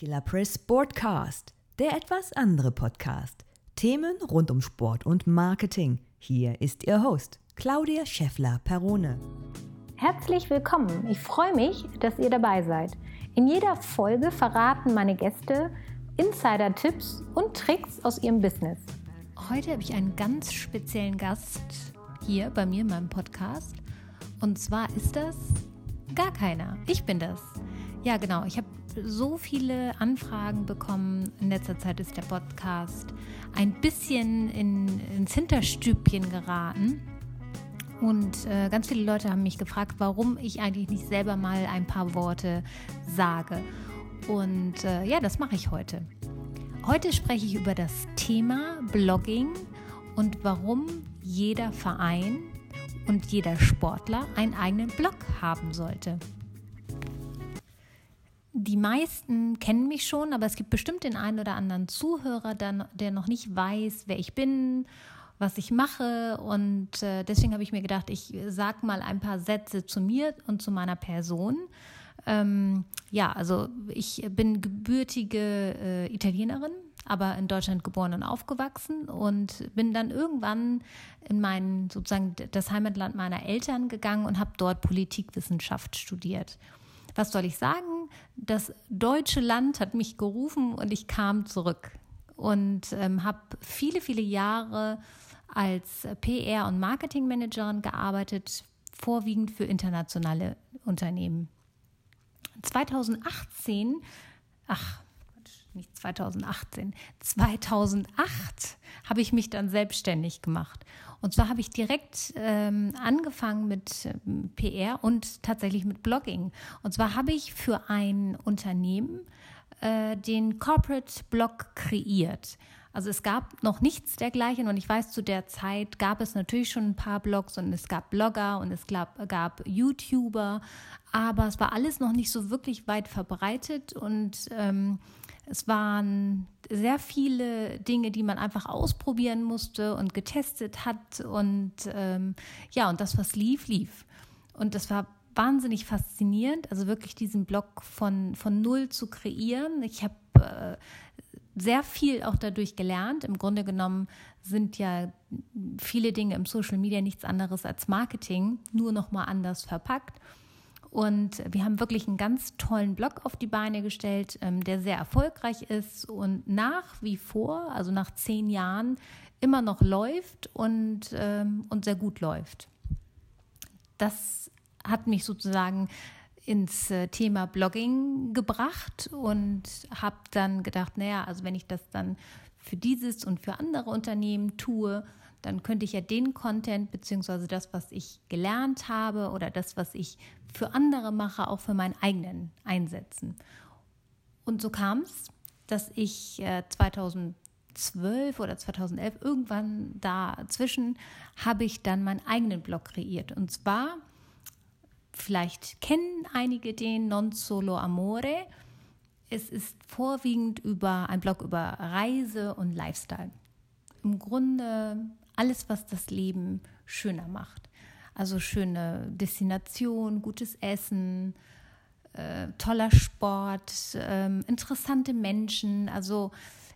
Killer Press Sportcast, der etwas andere Podcast. Themen rund um Sport und Marketing. Hier ist Ihr Host, Claudia Scheffler-Perone. Herzlich willkommen. Ich freue mich, dass ihr dabei seid. In jeder Folge verraten meine Gäste Insider-Tipps und Tricks aus ihrem Business. Heute habe ich einen ganz speziellen Gast hier bei mir in meinem Podcast. Und zwar ist das gar keiner. Ich bin das. Ja, genau. Ich habe so viele Anfragen bekommen. In letzter Zeit ist der Podcast ein bisschen in, ins Hinterstübchen geraten. Und äh, ganz viele Leute haben mich gefragt, warum ich eigentlich nicht selber mal ein paar Worte sage. Und äh, ja, das mache ich heute. Heute spreche ich über das Thema Blogging und warum jeder Verein und jeder Sportler einen eigenen Blog haben sollte. Die meisten kennen mich schon, aber es gibt bestimmt den einen oder anderen Zuhörer, der, noch nicht weiß, wer ich bin, was ich mache. Und äh, deswegen habe ich mir gedacht, ich sage mal ein paar Sätze zu mir und zu meiner Person. Ähm, ja, also ich bin gebürtige äh, Italienerin, aber in Deutschland geboren und aufgewachsen und bin dann irgendwann in mein sozusagen das Heimatland meiner Eltern gegangen und habe dort Politikwissenschaft studiert was soll ich sagen? Das deutsche Land hat mich gerufen und ich kam zurück und ähm, habe viele, viele Jahre als PR- und Marketingmanagerin gearbeitet, vorwiegend für internationale Unternehmen. 2018, ach, nicht 2018, 2008 habe ich mich dann selbstständig gemacht. Und zwar habe ich direkt ähm, angefangen mit ähm, PR und tatsächlich mit Blogging. Und zwar habe ich für ein Unternehmen äh, den Corporate Blog kreiert. Also es gab noch nichts dergleichen und ich weiß, zu der Zeit gab es natürlich schon ein paar Blogs und es gab Blogger und es gab, gab YouTuber, aber es war alles noch nicht so wirklich weit verbreitet und ähm, es waren sehr viele Dinge, die man einfach ausprobieren musste und getestet hat. Und ähm, ja, und das, was lief, lief. Und das war wahnsinnig faszinierend, also wirklich diesen Blog von, von null zu kreieren. Ich habe äh, sehr viel auch dadurch gelernt. Im Grunde genommen sind ja viele Dinge im Social Media nichts anderes als Marketing, nur noch mal anders verpackt. Und wir haben wirklich einen ganz tollen Blog auf die Beine gestellt, ähm, der sehr erfolgreich ist und nach wie vor, also nach zehn Jahren, immer noch läuft und, ähm, und sehr gut läuft. Das hat mich sozusagen ins äh, Thema Blogging gebracht und habe dann gedacht, naja, also wenn ich das dann für dieses und für andere Unternehmen tue, dann könnte ich ja den Content beziehungsweise das, was ich gelernt habe oder das, was ich für andere mache, auch für meinen eigenen einsetzen. Und so kam es, dass ich 2012 äh, oder 2011 irgendwann dazwischen habe ich dann meinen eigenen Blog kreiert. Und zwar, vielleicht kennen einige den Non Solo Amore. Es ist vorwiegend über ein Blog über Reise und Lifestyle. Im Grunde alles, was das Leben schöner macht. Also schöne Destination, gutes Essen, äh, toller Sport, äh, interessante Menschen. Also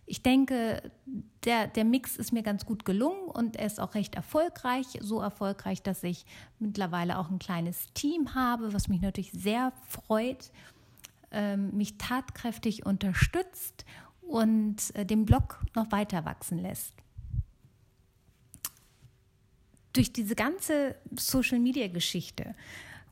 ich denke, der, der Mix ist mir ganz gut gelungen und er ist auch recht erfolgreich. So erfolgreich, dass ich mittlerweile auch ein kleines Team habe, was mich natürlich sehr freut, äh, mich tatkräftig unterstützt und äh, den Blog noch weiter wachsen lässt durch diese ganze Social-Media-Geschichte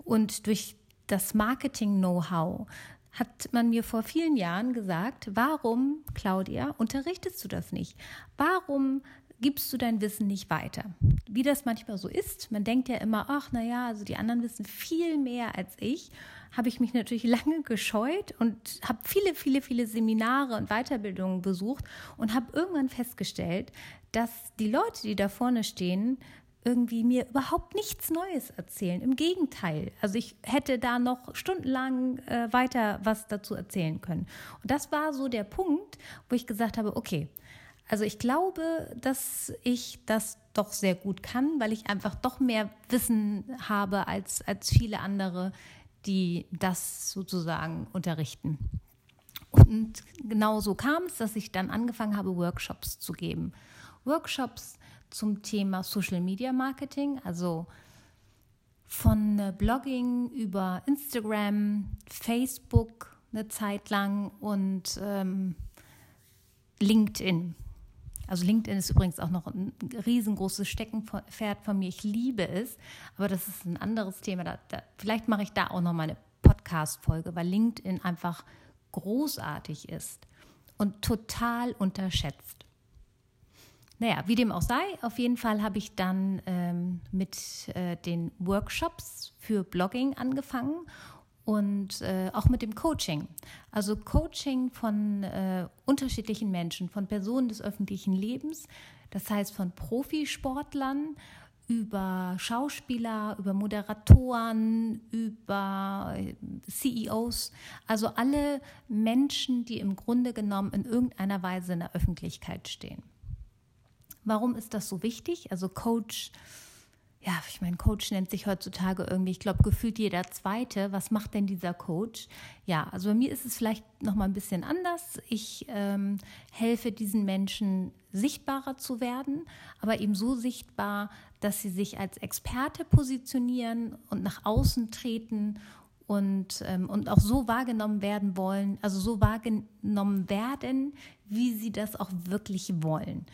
und durch das Marketing-Know-how hat man mir vor vielen Jahren gesagt, warum, Claudia, unterrichtest du das nicht? Warum gibst du dein Wissen nicht weiter? Wie das manchmal so ist, man denkt ja immer, ach naja, also die anderen wissen viel mehr als ich, habe ich mich natürlich lange gescheut und habe viele, viele, viele Seminare und Weiterbildungen besucht und habe irgendwann festgestellt, dass die Leute, die da vorne stehen, irgendwie mir überhaupt nichts Neues erzählen. Im Gegenteil. Also ich hätte da noch stundenlang äh, weiter was dazu erzählen können. Und das war so der Punkt, wo ich gesagt habe, okay, also ich glaube, dass ich das doch sehr gut kann, weil ich einfach doch mehr Wissen habe als, als viele andere, die das sozusagen unterrichten. Und genau so kam es, dass ich dann angefangen habe, Workshops zu geben. Workshops zum Thema Social Media Marketing, also von äh, Blogging über Instagram, Facebook eine Zeit lang und ähm, LinkedIn. Also LinkedIn ist übrigens auch noch ein riesengroßes Steckenpferd von mir. Ich liebe es, aber das ist ein anderes Thema. Da, da, vielleicht mache ich da auch noch mal eine Podcast-Folge, weil LinkedIn einfach großartig ist und total unterschätzt. Naja, wie dem auch sei, auf jeden Fall habe ich dann ähm, mit äh, den Workshops für Blogging angefangen und äh, auch mit dem Coaching. Also Coaching von äh, unterschiedlichen Menschen, von Personen des öffentlichen Lebens, das heißt von Profisportlern über Schauspieler, über Moderatoren, über äh, CEOs, also alle Menschen, die im Grunde genommen in irgendeiner Weise in der Öffentlichkeit stehen. Warum ist das so wichtig? Also Coach ja, ich meine, Coach nennt sich heutzutage irgendwie, ich glaube, gefühlt jeder Zweite. Was macht denn dieser Coach? Ja, also bei mir ist es vielleicht noch mal ein bisschen anders. Ich ähm, helfe diesen Menschen sichtbarer zu werden, aber eben so sichtbar, dass sie sich als Experte positionieren und nach außen treten und, ähm, und auch so wahrgenommen werden wollen, also so wahrgenommen werden, wie sie das auch wirklich wollen.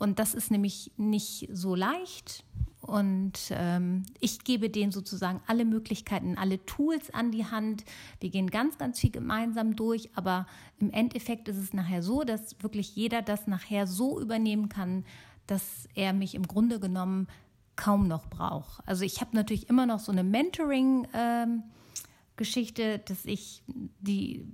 Und das ist nämlich nicht so leicht. Und ähm, ich gebe denen sozusagen alle Möglichkeiten, alle Tools an die Hand. Wir gehen ganz, ganz viel gemeinsam durch, aber im Endeffekt ist es nachher so, dass wirklich jeder das nachher so übernehmen kann, dass er mich im Grunde genommen kaum noch braucht. Also ich habe natürlich immer noch so eine Mentoring-Geschichte, ähm, dass ich die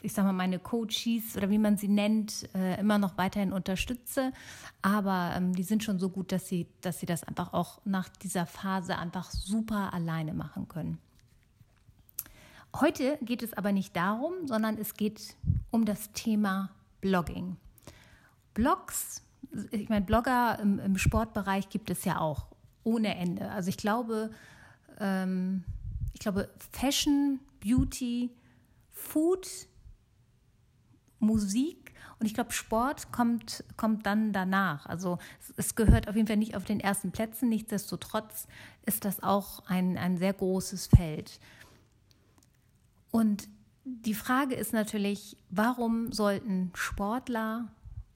ich sage mal, meine Coaches oder wie man sie nennt, äh, immer noch weiterhin unterstütze. Aber ähm, die sind schon so gut, dass sie, dass sie das einfach auch nach dieser Phase einfach super alleine machen können. Heute geht es aber nicht darum, sondern es geht um das Thema Blogging. Blogs, ich meine, Blogger im, im Sportbereich gibt es ja auch ohne Ende. Also ich glaube, ähm, ich glaube, Fashion, Beauty, Food Musik und ich glaube, Sport kommt, kommt dann danach. Also es, gehört auf jeden Fall nicht auf den ersten Plätzen. Nichtsdestotrotz ist das auch ein, ein sehr großes Feld. Und die Frage ist natürlich, warum sollten Sportler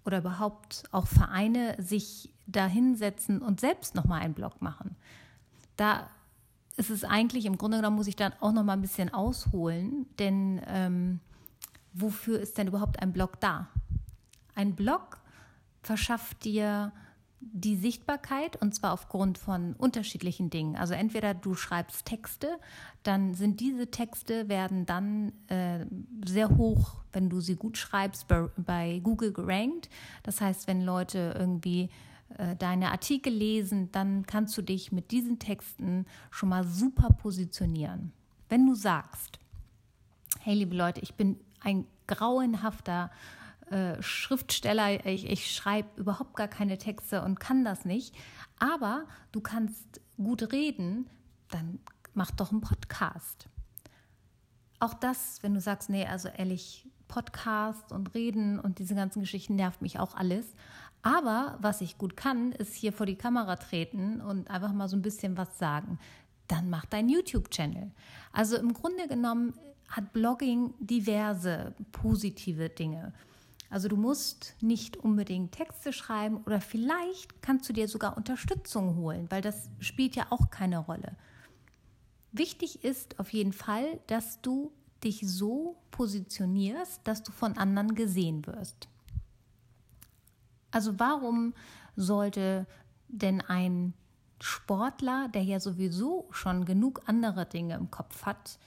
oder überhaupt auch Vereine sich da hinsetzen und selbst nochmal einen Blog machen? Da ist es eigentlich, im Grunde genommen muss ich dann auch nochmal ein bisschen ausholen, denn ähm, wofür ist denn überhaupt ein Blog da? Ein Blog verschafft dir die Sichtbarkeit und zwar aufgrund von unterschiedlichen Dingen. Also entweder du schreibst Texte, dann sind diese Texte werden dann äh, sehr hoch, wenn du sie gut schreibst, bei, Google gerankt. Das heißt, wenn Leute irgendwie äh, deine Artikel lesen, dann kannst du dich mit diesen Texten schon mal super positionieren. Wenn du sagst, hey liebe Leute, ich bin ein grauenhafter äh, Schriftsteller. Ich, ich schreibe überhaupt gar keine Texte und kann das nicht. Aber du kannst gut reden, dann mach doch einen Podcast. Auch das, wenn du sagst, nee, also ehrlich, Podcast und Reden und diese ganzen Geschichten nervt mich auch alles. Aber was ich gut kann, ist hier vor die Kamera treten und einfach mal so ein bisschen was sagen. Dann mach deinen YouTube-Channel. Also im Grunde genommen hat Blogging diverse positive Dinge. Also du musst nicht unbedingt Texte schreiben oder vielleicht kannst du dir sogar Unterstützung holen, weil das spielt ja auch keine Rolle. Wichtig ist auf jeden Fall, dass du dich so positionierst, dass du von anderen gesehen wirst. Also warum sollte denn ein Sportler, der ja sowieso schon genug andere Dinge im Kopf hat,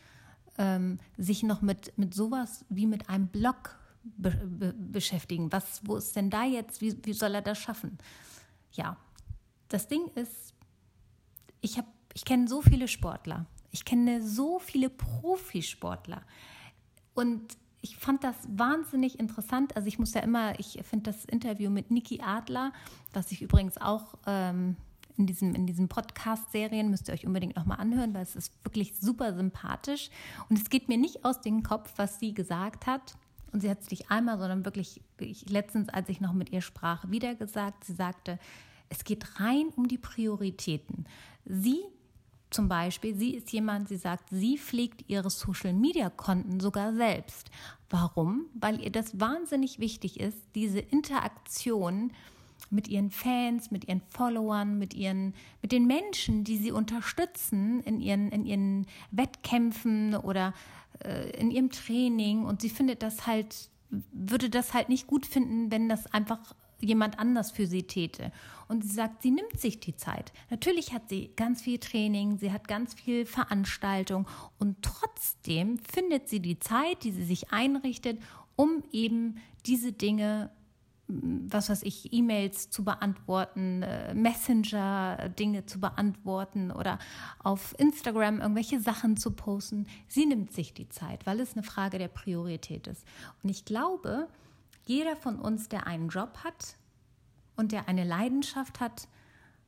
ähm, sich noch mit, mit sowas wie mit einem Blog be be beschäftigen. Was, wo ist denn da jetzt, wie, wie soll er das schaffen? Ja, das Ding ist, ich, ich kenne so viele Sportler, ich kenne so viele Profisportler und ich fand das wahnsinnig interessant. Also ich muss ja immer, ich finde das Interview mit Niki Adler, was ich übrigens auch ähm, in diesem, in diesen Podcast-Serien, müsst ihr euch unbedingt nochmal anhören, weil es ist wirklich super sympathisch. Und es geht mir nicht aus dem Kopf, was sie gesagt hat. und sie hat es nicht einmal, sondern wirklich ich, letztens, als ich noch mit ihr sprach, wieder gesagt. Sie sagte, es geht rein um die Prioritäten. Sie zum Beispiel, sie ist jemand, sie sagt, sie pflegt ihre Social-Media-Konten sogar selbst. Warum? Weil ihr das wahnsinnig wichtig ist, diese Interaktion mit ihren Fans, mit ihren Followern, mit, ihren, mit den Menschen, die sie unterstützen in ihren, in ihren Wettkämpfen oder äh, in ihrem Training. Und sie findet das halt, würde das halt nicht gut finden, wenn das einfach jemand anders für sie täte. Und sie sagt, sie nimmt sich die Zeit. Natürlich hat sie ganz viel Training, sie hat ganz viel Veranstaltung und trotzdem findet sie die Zeit, die sie sich einrichtet, um eben diese Dinge was weiß ich, E-Mails zu beantworten, äh, Messenger-Dinge zu beantworten oder auf Instagram irgendwelche Sachen zu posten. Sie nimmt sich die Zeit, weil es eine Frage der Priorität ist. Und ich glaube, jeder von uns, der einen Job hat und der eine Leidenschaft hat,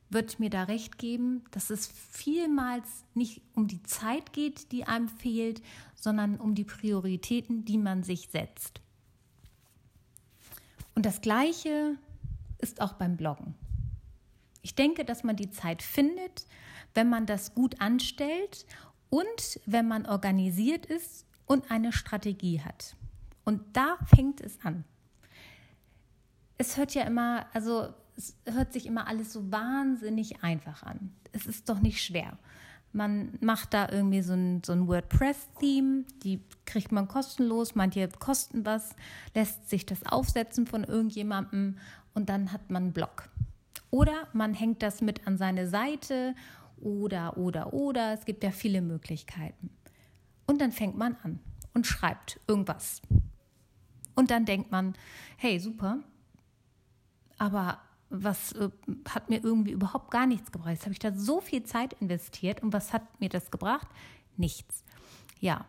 wird mir da recht geben, dass es vielmals nicht um die Zeit geht, die einem fehlt, sondern um die Prioritäten, die man sich setzt. Und das Gleiche ist auch beim Bloggen. Ich denke, dass man die Zeit findet, wenn man das gut anstellt und wenn man organisiert ist und eine Strategie hat. Und da fängt es an es hört ja immer, also es hört sich immer alles so wahnsinnig einfach an. Es ist doch nicht schwer. Man macht da irgendwie so ein, so ein WordPress-Theme, die kriegt man kostenlos, manche kosten was, lässt sich das aufsetzen von irgendjemandem und dann hat man einen Blog. Oder man hängt das mit an seine Seite oder, oder, oder. Es gibt ja viele Möglichkeiten. Und dann fängt man an und schreibt irgendwas. Und dann denkt man, hey, super, aber was äh, hat mir irgendwie überhaupt gar nichts gebracht. Jetzt habe ich da so viel Zeit investiert und was hat mir das gebracht? Nichts. Ja,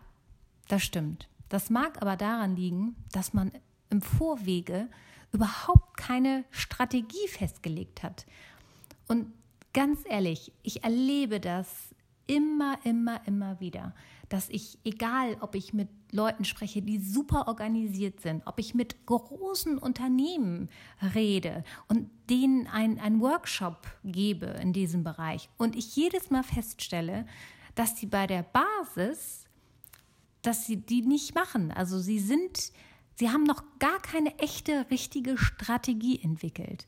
das stimmt. Das mag aber daran liegen, dass man im Vorwege überhaupt keine Strategie festgelegt hat. Und ganz ehrlich, ich erlebe das immer, immer, immer wieder dass ich, egal ob ich mit Leuten spreche, die super organisiert sind, ob ich mit großen Unternehmen rede und denen einen Workshop gebe in diesem Bereich und ich jedes Mal feststelle, dass sie bei der Basis, dass sie die nicht machen. Also sie sind, sie haben noch gar keine echte, richtige Strategie entwickelt.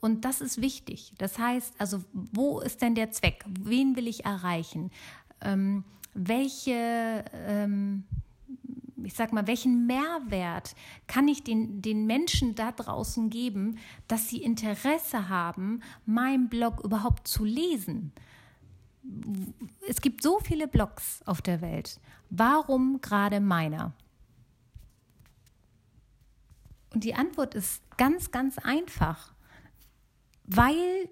Und das ist wichtig. Das heißt, also wo ist denn der Zweck? Wen will ich erreichen? Ähm, welche, ähm, ich sag mal, welchen Mehrwert kann ich den, den Menschen da draußen geben, dass sie Interesse haben, meinen Blog überhaupt zu lesen? Es gibt so viele Blogs auf der Welt. Warum gerade meiner? Und die Antwort ist ganz, ganz einfach. Weil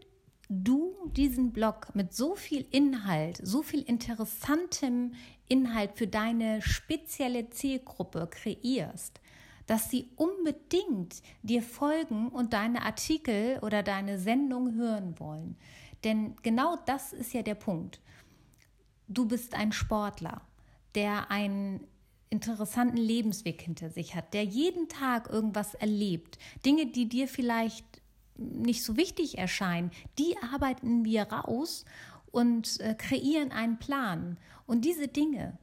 du diesen Blog mit so viel Inhalt, so viel interessantem Inhalt für deine spezielle Zielgruppe kreierst, dass sie unbedingt dir folgen und deine Artikel oder deine Sendung hören wollen. Denn genau das ist ja der Punkt. Du bist ein Sportler, der einen interessanten Lebensweg hinter sich hat, der jeden Tag irgendwas erlebt, Dinge, die dir vielleicht nicht so wichtig erscheinen, die arbeiten wir raus und äh, kreieren einen Plan. Und diese Dinge,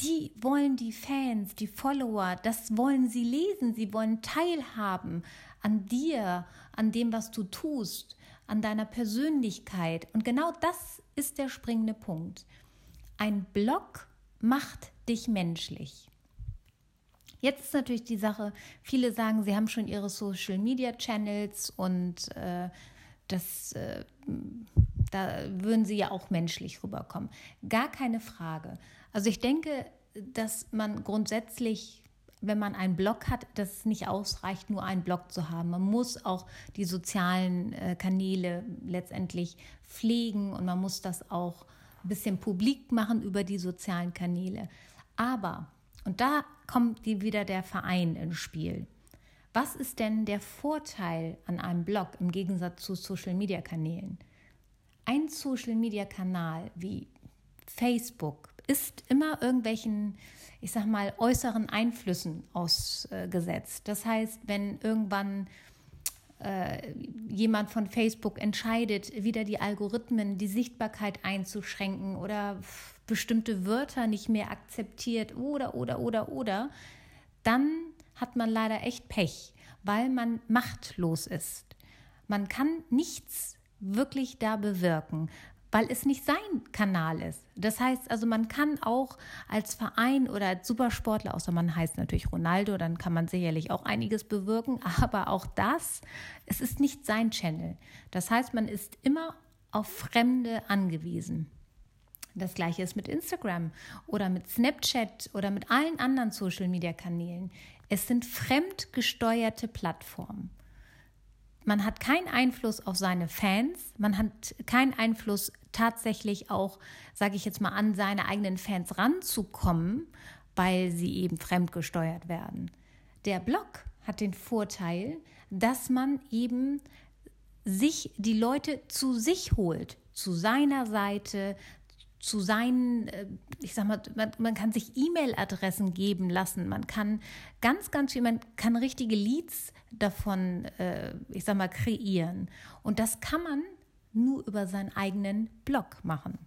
die wollen die Fans, die Follower, das wollen sie lesen, sie wollen teilhaben an dir, an dem, was du tust, an deiner Persönlichkeit. Und genau das ist der springende Punkt. Ein Blog macht dich menschlich. Jetzt ist natürlich die Sache, viele sagen, sie haben schon ihre Social Media Channels und äh, das, äh, da würden sie ja auch menschlich rüberkommen. Gar keine Frage. Also ich denke, dass man grundsätzlich wenn man einen Blog hat, dass es nicht ausreicht, nur einen Blog zu haben. Man muss auch die sozialen äh, Kanäle letztendlich pflegen und man muss das auch ein bisschen publik machen über die sozialen Kanäle. Aber und da kommt die wieder der Verein ins Spiel. Was ist denn der Vorteil an einem Blog im Gegensatz zu Social-Media-Kanälen? Ein Social-Media-Kanal wie Facebook, ist immer irgendwelchen, ich sag mal, äußeren Einflüssen ausgesetzt. Das heißt, wenn irgendwann äh, jemand von Facebook entscheidet, wieder die Algorithmen, die Sichtbarkeit einzuschränken oder bestimmte Wörter nicht mehr akzeptiert oder, oder, oder, oder, dann hat man leider echt Pech, weil man machtlos ist. Man kann nichts wirklich da bewirken, weil es nicht sein Kanal ist. Das heißt also, man kann auch als Verein oder als Supersportler, außer man heißt natürlich Ronaldo, dann kann man sicherlich auch einiges bewirken, aber auch das, es ist nicht sein Channel. Das heißt, man ist immer auf Fremde angewiesen. Das gleiche ist mit Instagram oder mit Snapchat oder mit allen anderen Social-Media-Kanälen. Es sind fremdgesteuerte Plattformen. Man hat keinen Einfluss auf seine Fans, man hat keinen Einfluss tatsächlich auch, sage ich jetzt mal, an seine eigenen Fans ranzukommen, weil sie eben fremdgesteuert werden. Der Blog hat den Vorteil, dass man eben sich die Leute zu sich holt, zu seiner Seite, zu seinen, äh, ich sag mal, man, man kann sich E-Mail-Adressen geben lassen, man kann ganz, ganz viel, man kann richtige Leads davon, äh, ich sag mal, kreieren. Und das kann man nur über seinen eigenen Blog machen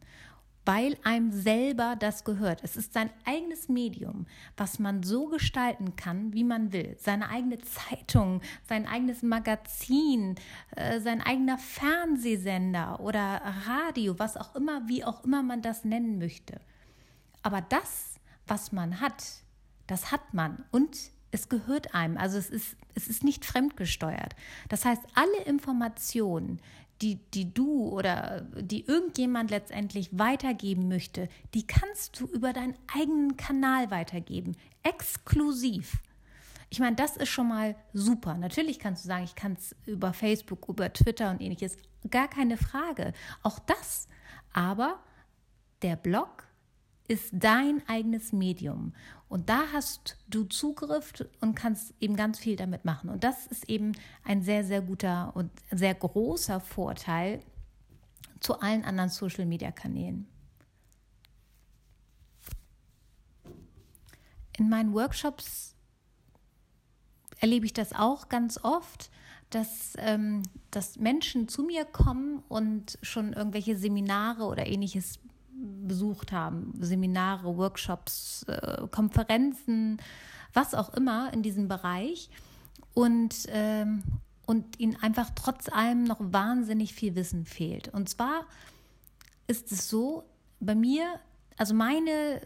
weil einem selber das gehört. Es ist sein eigenes Medium, was man so gestalten kann, wie man will. Seine eigene Zeitung, sein eigenes Magazin, äh, sein eigener Fernsehsender oder Radio, was auch immer, wie auch immer man das nennen möchte. Aber das, was man hat, das hat man und es gehört einem. Also es ist, es ist nicht fremdgesteuert. Das heißt, alle Informationen, die, die du oder die irgendjemand letztendlich weitergeben möchte, die kannst du über deinen eigenen Kanal weitergeben. Exklusiv. Ich meine, das ist schon mal super. Natürlich kannst du sagen, ich kann es über Facebook, über Twitter und ähnliches. Gar keine Frage. Auch das. Aber der Blog ist dein eigenes Medium. Und da hast du Zugriff und kannst eben ganz viel damit machen. Und das ist eben ein sehr, sehr guter und sehr großer Vorteil zu allen anderen Social-Media-Kanälen. In meinen Workshops erlebe ich das auch ganz oft, dass, ähm, dass Menschen zu mir kommen und schon irgendwelche Seminare oder ähnliches besucht haben, Seminare, Workshops, äh, Konferenzen, was auch immer in diesem Bereich und, ähm, und ihnen einfach trotz allem noch wahnsinnig viel Wissen fehlt. Und zwar ist es so, bei mir also meine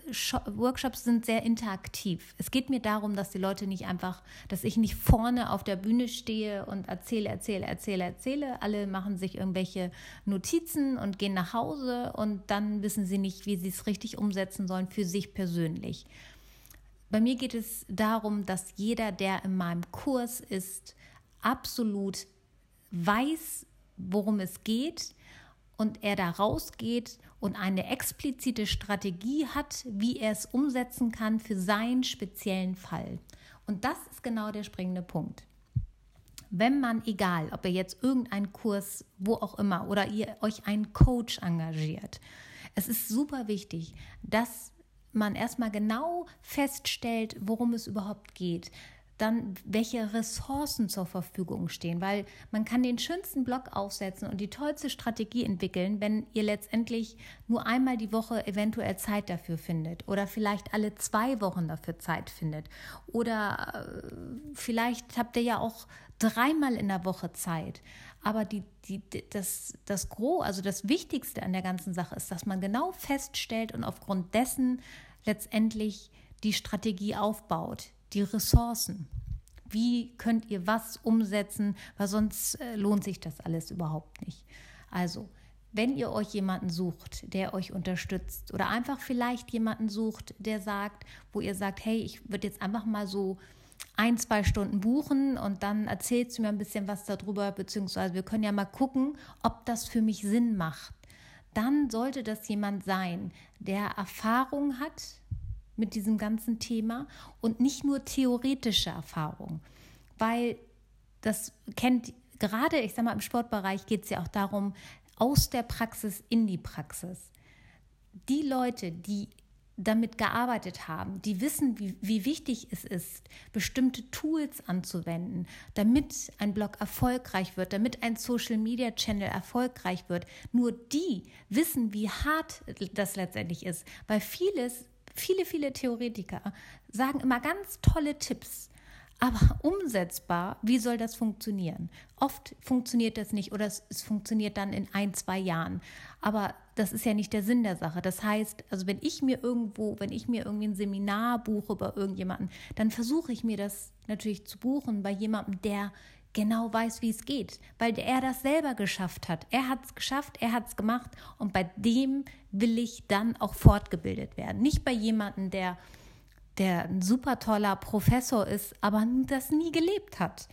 Workshops sind sehr interaktiv. Es geht mir darum, dass die Leute nicht einfach, dass ich nicht vorne auf der Bühne stehe und erzähle, erzähle, erzähle, erzähle. Alle machen sich irgendwelche Notizen und gehen nach Hause und dann wissen sie nicht, wie sie es richtig umsetzen sollen für sich persönlich. Bei mir geht es darum, dass jeder, der in meinem Kurs ist, absolut weiß, worum es geht und er da rausgeht und eine explizite Strategie hat, wie er es umsetzen kann für seinen speziellen Fall. Und das ist genau der springende Punkt. Wenn man, egal, ob ihr jetzt irgendeinen Kurs, wo auch immer, oder ihr euch einen Coach engagiert, es ist super wichtig, dass man erstmal genau feststellt, worum es überhaupt geht dann welche Ressourcen zur Verfügung stehen, weil man kann den schönsten Blog aufsetzen und die tollste Strategie entwickeln, wenn ihr letztendlich nur einmal die Woche eventuell Zeit dafür findet oder vielleicht alle zwei Wochen dafür Zeit findet. Oder äh, vielleicht habt ihr ja auch dreimal in der Woche Zeit. Aber die, die, das, das Gros, also das Wichtigste an der ganzen Sache ist, dass man genau feststellt und aufgrund dessen letztendlich die Strategie aufbaut die Ressourcen. Wie könnt ihr was umsetzen, weil sonst äh, lohnt sich das alles überhaupt nicht. Also, wenn ihr euch jemanden sucht, der euch unterstützt oder einfach vielleicht jemanden sucht, der sagt, wo ihr sagt, hey, ich würde jetzt einfach mal so ein, zwei Stunden buchen und dann erzählst du mir ein bisschen was darüber, beziehungsweise wir können ja mal gucken, ob das für mich Sinn macht. Dann sollte das jemand sein, der Erfahrung hat, mit diesem ganzen Thema und nicht nur theoretische Erfahrung, weil das kennt gerade, ich sage mal, im Sportbereich geht es ja auch darum, aus der Praxis in die Praxis. Die Leute, die damit gearbeitet haben, die wissen, wie, wie wichtig es ist, bestimmte Tools anzuwenden, damit ein Blog erfolgreich wird, damit ein Social-Media-Channel erfolgreich wird. Nur die wissen, wie hart das letztendlich ist, weil vieles, viele, viele Theoretiker sagen immer ganz tolle Tipps. Aber umsetzbar, wie soll das funktionieren? Oft funktioniert das nicht oder es, es, funktioniert dann in ein, zwei Jahren. Aber das ist ja nicht der Sinn der Sache. Das heißt, also wenn ich mir irgendwo, wenn ich mir irgendwie ein Seminar buche über irgendjemanden, dann versuche ich mir das natürlich zu buchen bei jemandem, der genau weiß, wie es geht, weil er das selber geschafft hat. Er hat es geschafft, er hat es gemacht und bei dem will ich dann auch fortgebildet werden. Nicht bei jemandem, der der ein super toller Professor ist, aber das nie gelebt hat.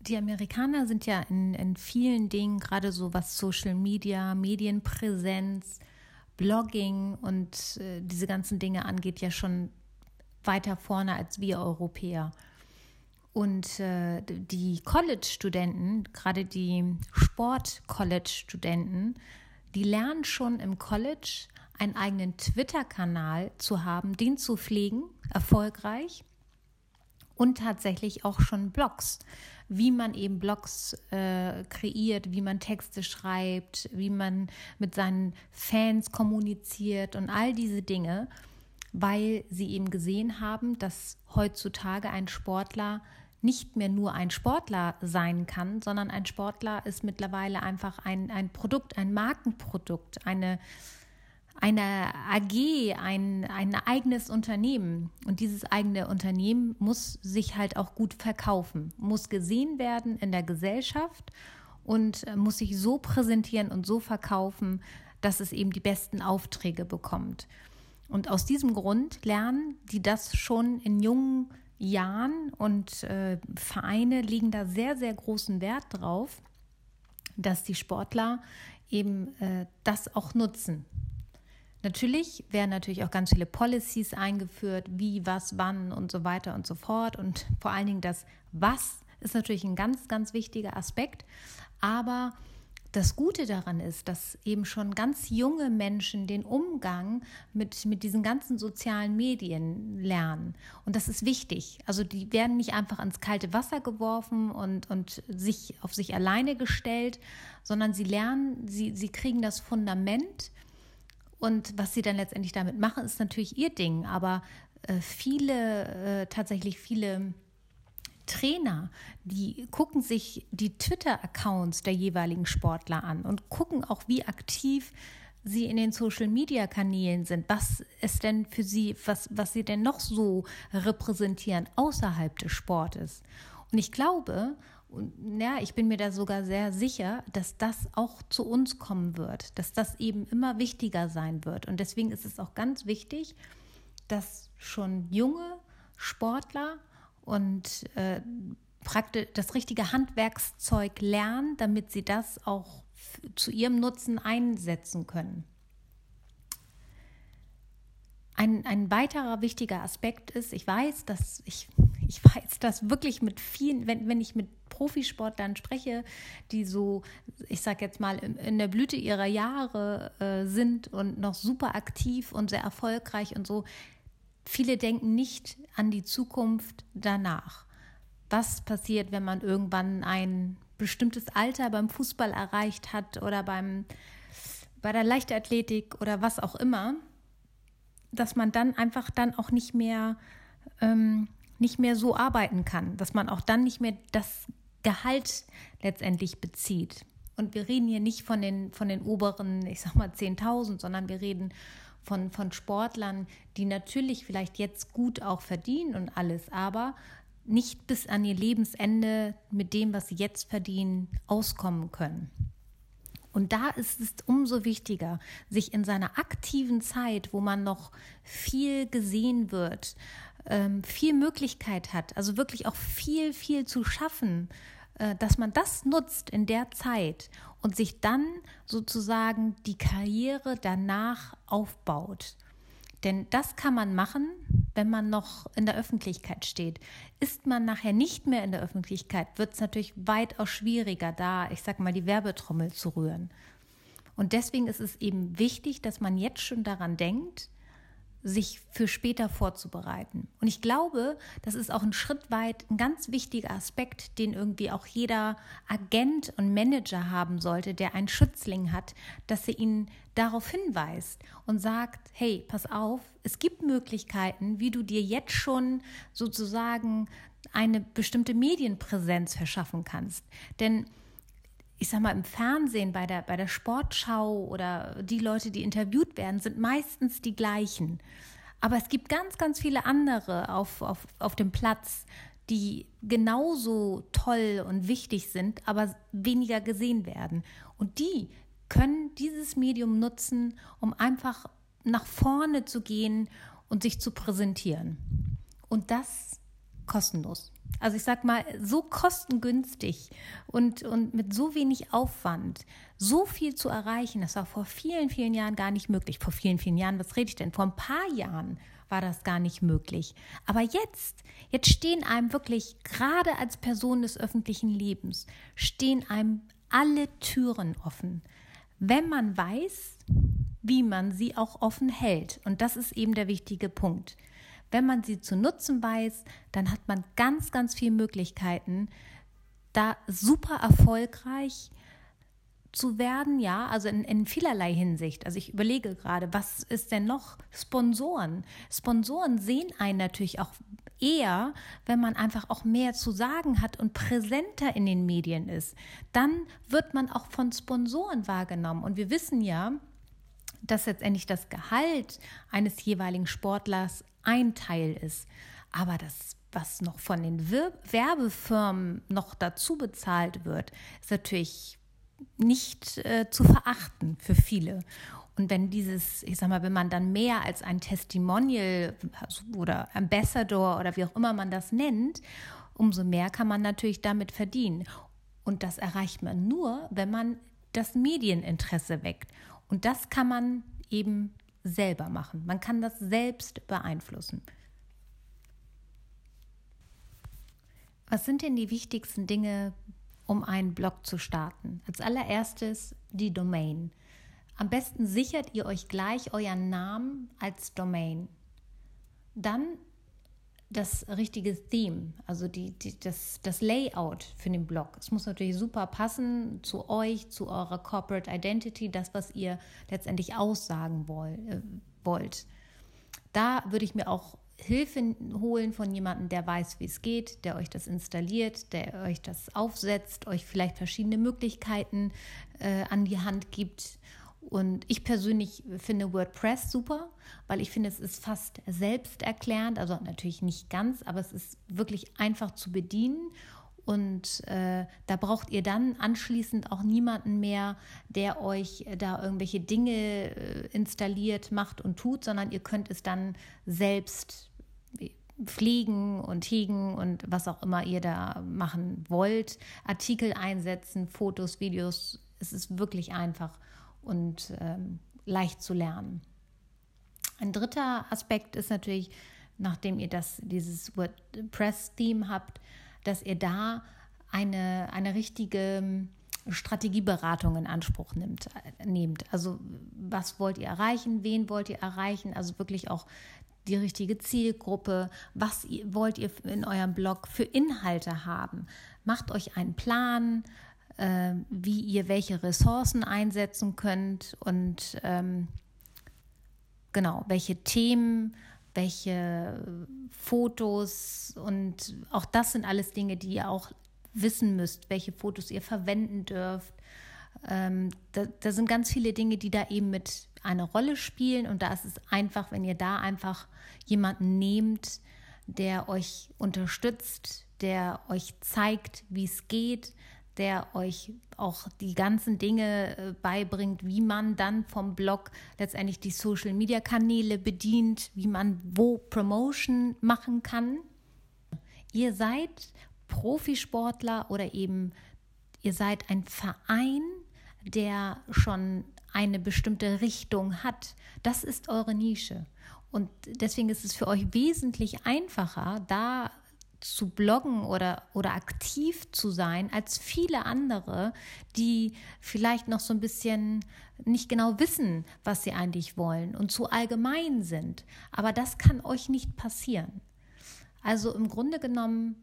Die Amerikaner sind ja in, in vielen Dingen, gerade so was Social Media, Medienpräsenz, Blogging und äh, diese ganzen Dinge angeht, ja schon weiter vorne als wir Europäer. Und äh, die College-Studenten, gerade die Sport-College-Studenten, die lernen schon im College einen eigenen Twitter-Kanal zu haben, den zu pflegen, erfolgreich und tatsächlich auch schon Blogs, wie man eben Blogs äh, kreiert, wie man Texte schreibt, wie man mit seinen Fans kommuniziert und all diese Dinge, weil sie eben gesehen haben, dass heutzutage ein Sportler nicht mehr nur ein Sportler sein kann, sondern ein Sportler ist mittlerweile einfach ein, ein Produkt, ein Markenprodukt, eine, eine AG, ein, ein eigenes Unternehmen. Und dieses eigene Unternehmen muss sich halt auch gut verkaufen, muss gesehen werden in der Gesellschaft und äh, muss sich so präsentieren und so verkaufen, dass es eben die besten Aufträge bekommt. Und aus diesem Grund lernen die das schon in jungen Jahren und äh, Vereine legen da sehr, sehr großen Wert drauf, dass die Sportler eben äh, das auch nutzen. Natürlich werden natürlich auch ganz viele Policies eingeführt, wie, was, wann und so weiter und so fort. Und vor allen Dingen das Was ist natürlich ein ganz, ganz wichtiger Aspekt. Aber das Gute daran ist, dass eben schon ganz junge Menschen den Umgang mit, mit diesen ganzen sozialen Medien lernen. Und das ist wichtig. Also die werden nicht einfach ins kalte Wasser geworfen und, und sich auf sich alleine gestellt, sondern sie lernen, sie, sie kriegen das Fundament und was sie dann letztendlich damit machen, ist natürlich ihr Ding. Aber äh, viele, äh, tatsächlich viele Trainer, die gucken sich die Twitter-Accounts der jeweiligen Sportler an und gucken auch, wie aktiv sie in den Social-Media-Kanälen sind, was es denn für sie, was, was sie denn noch so repräsentieren außerhalb des Sportes. Und ich glaube, ja, ich bin mir da sogar sehr sicher, dass das auch zu uns kommen wird, dass das eben immer wichtiger sein wird. Und deswegen ist es auch ganz wichtig, dass schon junge Sportler und äh, praktisch das richtige Handwerkszeug lernen, damit sie das auch zu ihrem Nutzen einsetzen können. Ein, ein weiterer wichtiger Aspekt ist, ich weiß, dass ich ich weiß das wirklich mit vielen, wenn, wenn ich mit Profisportlern spreche, die so, ich sag jetzt mal, in der Blüte ihrer Jahre äh, sind und noch super aktiv und sehr erfolgreich und so, viele denken nicht an die Zukunft danach. Was passiert, wenn man irgendwann ein bestimmtes Alter beim Fußball erreicht hat oder beim, bei der Leichtathletik oder was auch immer, dass man dann einfach dann auch nicht mehr ähm, nicht mehr so arbeiten kann, dass man auch dann nicht mehr das Gehalt letztendlich bezieht. Und wir reden hier nicht von den, von den oberen, ich sag mal 10.000, sondern wir reden von, von Sportlern, die natürlich vielleicht jetzt gut auch verdienen und alles, aber nicht bis an ihr Lebensende mit dem, was sie jetzt verdienen, auskommen können. Und da ist es umso wichtiger, sich in seiner aktiven Zeit, wo man noch viel gesehen wird, ähm, viel Möglichkeit hat, also wirklich auch viel, viel zu schaffen, dass man das nutzt in der Zeit und sich dann sozusagen die Karriere danach aufbaut. Denn das kann man machen, wenn man noch in der Öffentlichkeit steht. Ist man nachher nicht mehr in der Öffentlichkeit, wird es natürlich weitaus schwieriger, da, ich sag mal, die Werbetrommel zu rühren. Und deswegen ist es eben wichtig, dass man jetzt schon daran denkt, sich für später vorzubereiten. Und ich glaube, das ist auch ein Schritt weit ein ganz wichtiger Aspekt, den irgendwie auch jeder Agent und Manager haben sollte, der einen Schützling hat, dass er ihn darauf hinweist und sagt, hey, pass auf, es gibt Möglichkeiten, wie du dir jetzt schon sozusagen eine bestimmte Medienpräsenz verschaffen kannst. Denn ich sag mal, im Fernsehen, bei der, bei der Sportschau oder die Leute, die interviewt werden, sind meistens die gleichen. Aber es gibt ganz, ganz viele andere auf, auf, auf dem Platz, die genauso toll und wichtig sind, aber weniger gesehen werden. Und die können dieses Medium nutzen, um einfach nach vorne zu gehen und sich zu präsentieren. Und das kostenlos. Also ich sag mal, so kostengünstig und, und mit so wenig Aufwand so viel zu erreichen, das war vor vielen, vielen Jahren gar nicht möglich. Vor vielen, vielen Jahren, was rede ich denn? Vor ein paar Jahren war das gar nicht möglich. Aber jetzt, jetzt stehen einem wirklich, gerade als Person des öffentlichen Lebens, stehen einem alle Türen offen, wenn man weiß, wie man sie auch offen hält. Und das ist eben der wichtige Punkt. Wenn man sie zu nutzen weiß, dann hat man ganz, ganz viele Möglichkeiten, da super erfolgreich zu werden, ja, also in, in vielerlei Hinsicht. Also ich überlege gerade, was ist denn noch Sponsoren? Sponsoren sehen einen natürlich auch eher, wenn man einfach auch mehr zu sagen hat und präsenter in den Medien ist. Dann wird man auch von Sponsoren wahrgenommen. Und wir wissen ja, dass letztendlich das Gehalt eines jeweiligen Sportlers ein Teil ist. Aber das, was noch von den Werbefirmen noch dazu bezahlt wird, ist natürlich nicht äh, zu verachten für viele. Und wenn dieses, ich sag mal, wenn man dann mehr als ein Testimonial also, oder Ambassador oder wie auch immer man das nennt, umso mehr kann man natürlich damit verdienen. Und das erreicht man nur, wenn man das Medieninteresse weckt. Und das kann man eben selber machen. Man kann das selbst beeinflussen. Was sind denn die wichtigsten Dinge, um einen Blog zu starten? Als allererstes die Domain. Am besten sichert ihr euch gleich euren Namen als Domain. Dann das richtige Theme, also die, die, das, das Layout für den Blog. Es muss natürlich super passen zu euch, zu eurer Corporate Identity, das, was ihr letztendlich aussagen äh, wollt. Da würde ich mir auch Hilfe holen von jemandem, der weiß, wie es geht, der euch das installiert, der euch das aufsetzt, euch vielleicht verschiedene Möglichkeiten äh, an die Hand gibt und ich persönlich finde WordPress super, weil ich finde, es ist fast selbsterklärend, also natürlich nicht ganz, aber es ist wirklich einfach zu bedienen. Und äh, da braucht ihr dann anschließend auch niemanden mehr, der euch da irgendwelche Dinge äh, installiert, macht und tut, sondern ihr könnt es dann selbst pflegen und hegen und was auch immer ihr da machen wollt. Artikel einsetzen, Fotos, Videos. Es ist wirklich einfach und ähm, leicht zu lernen. Ein dritter Aspekt ist natürlich, nachdem ihr das, dieses WordPress-Theme habt, dass ihr da eine, eine richtige ähm, Strategieberatung in Anspruch nimmt, äh, nehmt. Also was wollt ihr erreichen, wen wollt ihr erreichen, also wirklich auch die richtige Zielgruppe, was wollt ihr in eurem Blog für Inhalte haben. Macht euch einen Plan, äh, wie ihr welche Ressourcen einsetzen könnt und ähm, genau, welche Themen, welche Fotos und auch das sind alles Dinge, die ihr auch wissen müsst, welche Fotos ihr verwenden dürft. Ähm, da, da sind ganz viele Dinge, die da eben mit eine Rolle spielen und da ist es einfach, wenn ihr da einfach jemanden nehmt, der euch unterstützt, der euch zeigt, wie es geht, der euch auch die ganzen Dinge äh, beibringt, wie man dann vom Blog letztendlich die Social-Media-Kanäle bedient, wie man wo Promotion machen kann. Ihr seid Profisportler oder eben ihr seid ein Verein, der schon eine bestimmte Richtung hat. Das ist eure Nische. Und deswegen ist es für euch wesentlich einfacher, da zu bloggen oder, oder aktiv zu sein als viele andere, die vielleicht noch so ein bisschen nicht genau wissen, was sie eigentlich wollen und zu allgemein sind. Aber das kann euch nicht passieren. Also im Grunde genommen,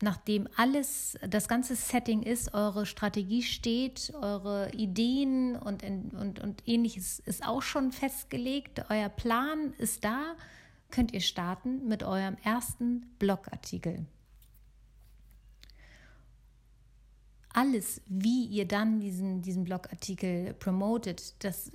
nachdem alles, das ganze Setting ist, eure Strategie steht, eure Ideen und, und, und ähnliches ist auch schon festgelegt, euer Plan ist da, könnt ihr starten mit eurem ersten Blogartikel. Alles, wie ihr dann diesen, diesen Blogartikel promotet, das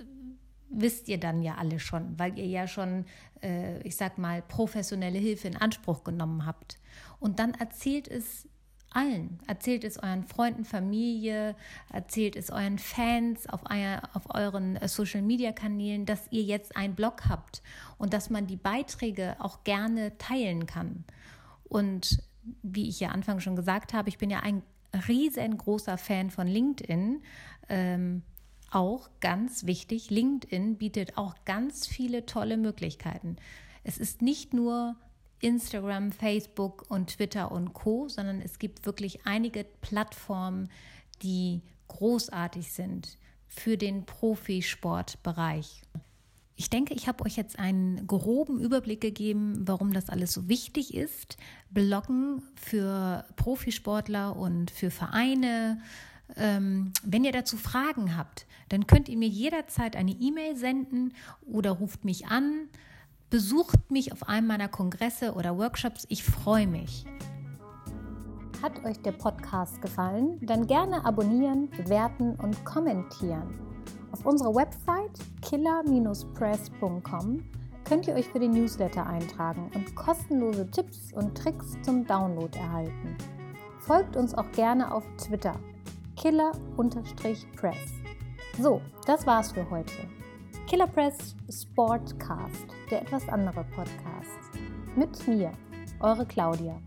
wisst ihr dann ja alle schon, weil ihr ja schon, äh, ich sag mal, professionelle Hilfe in Anspruch genommen habt. Und dann erzählt es allen. Erzählt es euren Freunden, Familie, erzählt es euren Fans auf, euer, auf euren äh, Social-Media-Kanälen, dass ihr jetzt einen Blog habt und dass man die Beiträge auch gerne teilen kann. Und wie ich ja Anfang schon gesagt habe, ich bin ja ein riesengroßer Fan von LinkedIn. Ähm, auch ganz wichtig, LinkedIn bietet auch ganz viele tolle Möglichkeiten. Es ist nicht nur Instagram, Facebook und Twitter und Co, sondern es gibt wirklich einige Plattformen, die großartig sind für den Profisportbereich. Ich denke, ich habe euch jetzt einen groben Überblick gegeben, warum das alles so wichtig ist. Bloggen für Profisportler und für Vereine. Ähm, wenn ihr dazu Fragen habt, dann könnt ihr mir jederzeit eine E-Mail senden oder ruft mich an. Besucht mich auf einem meiner Kongresse oder Workshops. Ich freue mich. Hat euch der Podcast gefallen? Dann gerne abonnieren, bewerten und kommentieren. Auf unserer Website killer-press.com könnt ihr euch für den Newsletter eintragen und kostenlose Tipps und Tricks zum Download erhalten. Folgt uns auch gerne auf Twitter killer-press. So, das war's für heute. Killer Press Sportcast, der etwas andere Podcast. Mit mir, eure Claudia.